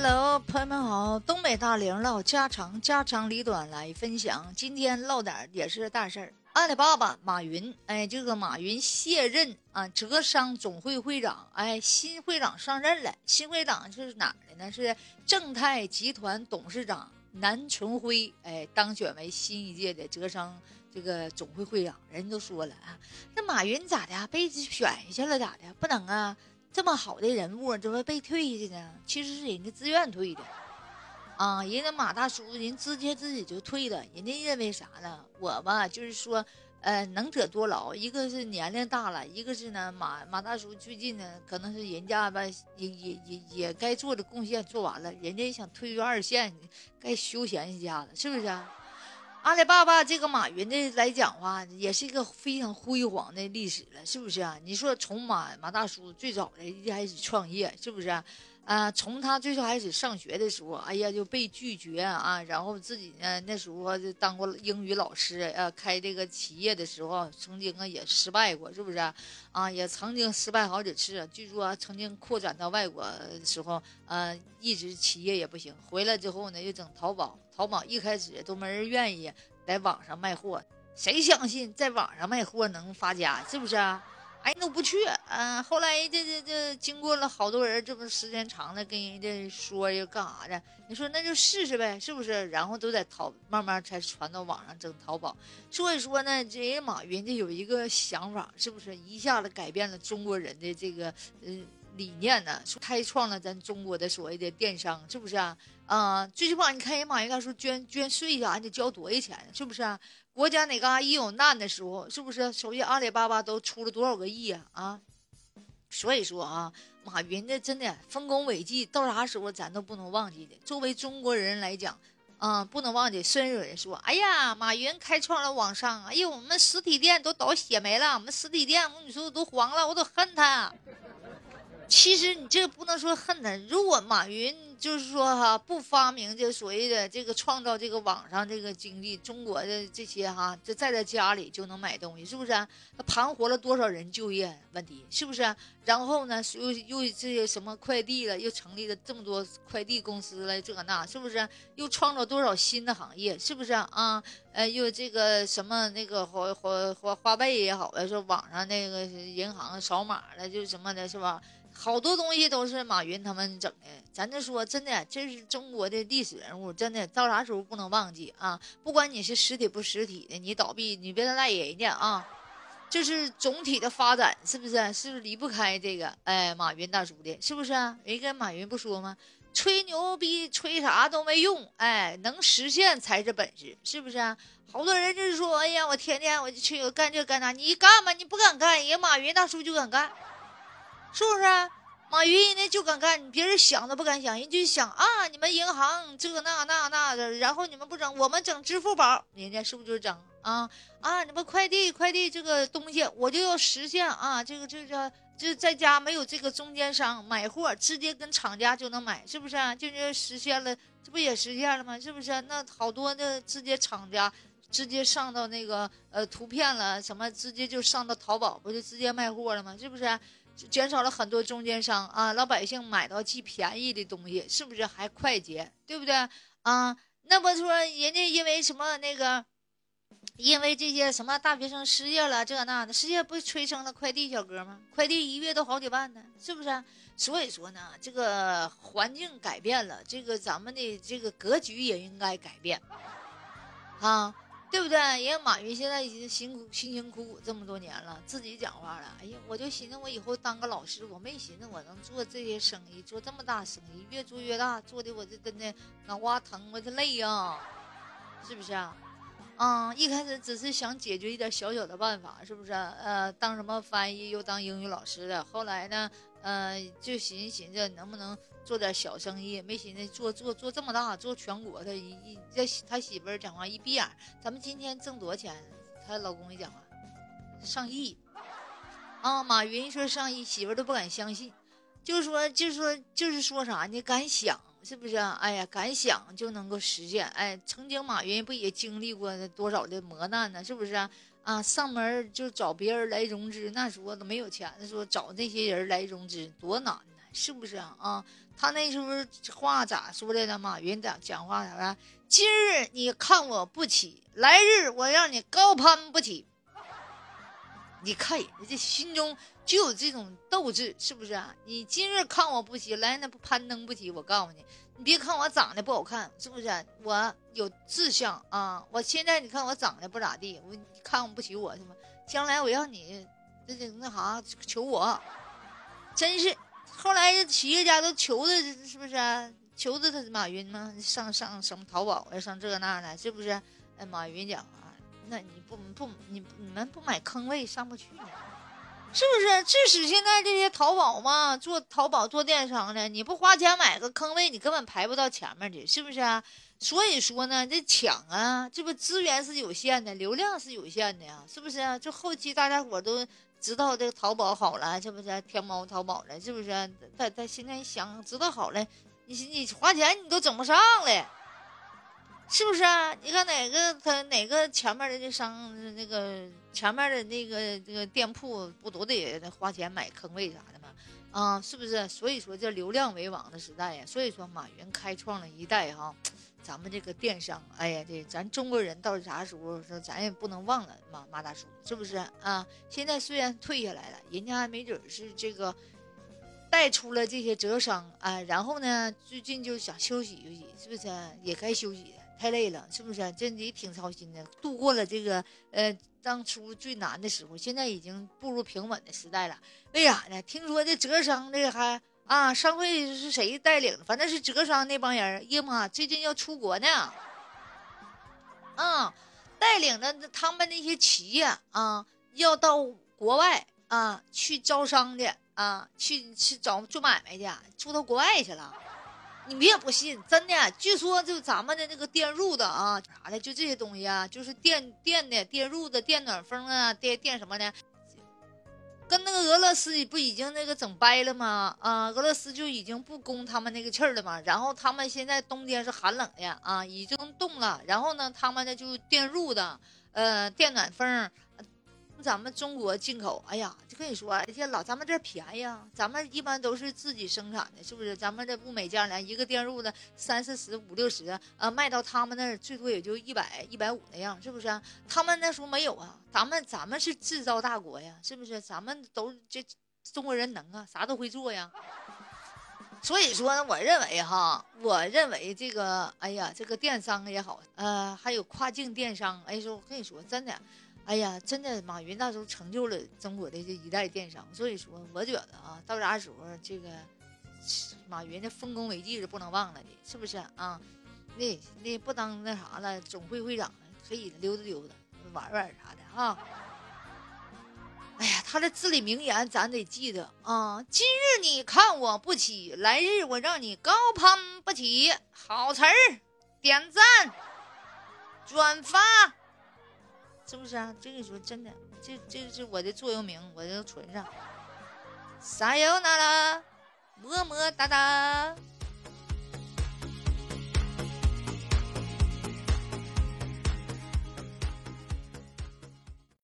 Hello，朋友们好，东北大玲唠家常，家长里短来分享。今天唠点也是大事儿。阿里巴巴马云，哎，这个马云卸任啊，浙商总会会长，哎，新会长上任了。新会长是哪儿的呢？是正泰集团董事长南存辉，哎，当选为新一届的浙商这个总会会长。人都说了啊，那马云咋的被选下去了？咋的？不能啊！这么好的人物，怎么被退下去呢？其实是人家自愿退的，啊，人家马大叔人直接自己就退了。人家认为啥呢？我吧，就是说，呃，能者多劳。一个是年龄大了，一个是呢，马马大叔最近呢，可能是人家吧，也也也也该做的贡献做完了，人家也想退居二线，该休闲一下子，是不是啊？阿里巴巴这个马云的来讲话，也是一个非常辉煌的历史了，是不是啊？你说从马马大叔最早的一开始创业，是不是啊？啊，从他最初开始上学的时候，哎呀就被拒绝啊，然后自己呢那时候就当过英语老师，呃，开这个企业的时候，曾经啊也失败过，是不是？啊，啊也曾经失败好几次。据说曾经扩展到外国的时候，呃，一直企业也不行。回来之后呢，又整淘宝，淘宝一开始都没人愿意在网上卖货，谁相信在网上卖货能发家？是不是啊？哎，都不去，嗯，后来这这这经过了好多人，这不时间长了，跟人家说要干啥的？你说那就试试呗，是不是？然后都在淘，慢慢才传到网上整淘宝。所以说呢，这人马云家有一个想法，是不是一下子改变了中国人的这个呃理念呢？开创了咱中国的所谓的电商，是不是啊？啊，最起码你看人马云他说捐捐税呀，得交多少钱，是不是啊？国家哪嘎一有难的时候，是不是？首先阿里巴巴都出了多少个亿啊？啊，所以说啊，马云这真的丰功伟绩，到啥时候咱都不能忘记的。作为中国人来讲，啊，不能忘记。虽然有人说，哎呀，马云开创了网上，哎呦，我们实体店都倒血霉了，我们实体店，我跟你说都黄了，我都恨他。其实你这不能说恨他，如果马云。就是说哈，不发明这所谓的这个创造这个网上这个经济，中国的这些哈，就在在家里就能买东西，是不是？他盘活了多少人就业问题，是不是？然后呢，又又这些什么快递了，又成立了这么多快递公司了，这那是不是？又创造多少新的行业，是不是啊？呃，又这个什么那个花花花花呗也好，说网上那个银行扫码了，就什么的，是吧？好多东西都是马云他们整的，咱就说真的，这是中国的历史人物，真的到啥时候不能忘记啊！不管你是实体不实体的，你倒闭你别赖人家啊！就是总体的发展是不是？是不是离不开这个？哎，马云大叔的，是不是？人跟马云不说吗？吹牛逼吹啥都没用，哎，能实现才是本事，是不是？好多人就是说，哎呀，我天天我就去干这干那，你干吧，你不敢干，人马云大叔就敢干。是不是？马云呢就敢干，别人想都不敢想，人就想啊，你们银行这那那那的，然后你们不整，我们整支付宝，人家是不是就整啊啊？你们快递快递这个东西，我就要实现啊，这个这个就在家没有这个中间商买货，直接跟厂家就能买，是不是？啊就是实现了，这不也实现了吗？是不是？那好多的直接厂家直接上到那个呃图片了，什么直接就上到淘宝，不就直接卖货了吗？是不是？减少了很多中间商啊，老百姓买到既便宜的东西，是不是还快捷，对不对啊？那么说人家因为什么那个，因为这些什么大学生失业了这那的，失业不催生了快递小哥吗？快递一月都好几万呢，是不是？所以说呢，这个环境改变了，这个咱们的这个格局也应该改变，啊。对不对？人家马云现在已经辛苦辛辛苦苦这么多年了，自己讲话了。哎呀，我就寻思我以后当个老师，我没寻思我能做这些生意，做这么大生意，越做越大，做的我这真的脑瓜疼，我这累呀，是不是啊？啊，一开始只是想解决一点小小的办法，是不是？呃，当什么翻译，又当英语老师的。后来呢，呃，就寻思寻思能不能做点小生意，没寻思做做做这么大，做全国的。一一这他媳妇儿讲话一闭眼，咱们今天挣多少钱？他老公一讲话，上亿。啊，马云说上亿，媳妇儿都不敢相信，就是说，就是说，就是说啥呢？敢想。是不是啊？哎呀，敢想就能够实现。哎，曾经马云不也经历过多少的磨难呢？是不是啊？上门就找别人来融资，那时候都没有钱的时候，找那些人来融资多难？是不是啊？啊，他那时候话咋说来的？马云咋讲话啥的？今日你看我不起，来日我让你高攀不起。你看人家心中就有这种斗志，是不是啊？你今日看我不起，来那不攀登不起。我告诉你，你别看我长得不好看，是不是？我有志向啊！我现在你看我长得不咋地，我你看不起我是吗？将来我让你这这那啥求我，真是。后来这企业家都求着，是不是？求着他马云吗？上上什么淘宝啊，上这那的，是不是？哎，马云讲啊，那你不不你你们不买坑位上不去呢，是不是？致使现在这些淘宝嘛，做淘宝做电商的，你不花钱买个坑位，你根本排不到前面去，是不是啊？所以说呢，这抢啊，这不资源是有限的，流量是有限的呀，是不是啊？就后期大家伙都。知道这个淘宝好了，是不是？天猫、淘宝了，是不是？他他现在想知道好了，你你花钱你都整不上了，是不是啊？你看哪个他哪个前面的那商那个前面的那个这个店铺不都得花钱买坑位啥的吗？啊，是不是？所以说这流量为王的时代呀，所以说马云开创了一代哈。咱们这个电商，哎呀，这咱中国人到啥时候说，咱也不能忘了马马大叔，是不是啊？现在虽然退下来了，人家还没准是这个带出了这些浙商啊，然后呢，最近就想休息休息，是不是？也该休息了，太累了，是不是？这也挺操心的，度过了这个呃当初最难的时候，现在已经步入平稳的时代了。为啥呢？听说这浙商这还。啊，商会是谁带领的？反正是浙商那帮人。哎呀妈，最近要出国呢。嗯，带领的他们那些企业啊，要到国外啊去招商去啊，去去找做买卖去，出到国外去了。你别不信，真的，据说就咱们的那个电褥的啊，啥的，就这些东西啊，就是电电的电褥子、电暖风啊、电电什么的。跟那个俄罗斯不已经那个整掰了吗？啊，俄罗斯就已经不供他们那个气儿了嘛。然后他们现在冬天是寒冷的啊，已经冻了。然后呢，他们呢就电褥的，呃，电暖风。咱们中国进口，哎呀，就跟你说，这老咱们这便宜啊，咱们一般都是自己生产的，是不是？咱们这物美价廉，一个电褥子三四十、五六十，呃，卖到他们那儿最多也就一百、一百五那样，是不是？他们那时候没有啊，咱们咱们是制造大国呀，是不是？咱们都这中国人能啊，啥都会做呀。所以说呢，我认为哈，我认为这个，哎呀，这个电商也好，呃，还有跨境电商，哎，说我跟你说，真的。哎呀，真的，马云那时候成就了中国的这一代电商，所以说，我觉得啊，到啥时候这个马云的丰功伟绩是不能忘了的，是不是啊？那那不当那啥了，总会会长了，可以溜达溜达，玩玩啥的啊。哎呀，他的至理名言咱得记得啊！今日你看我不起，来日我让你高攀不起。好词儿，点赞，转发。是不是啊？这个说真的，这这是我的座右铭，我就存上。撒由那拉，么么哒哒。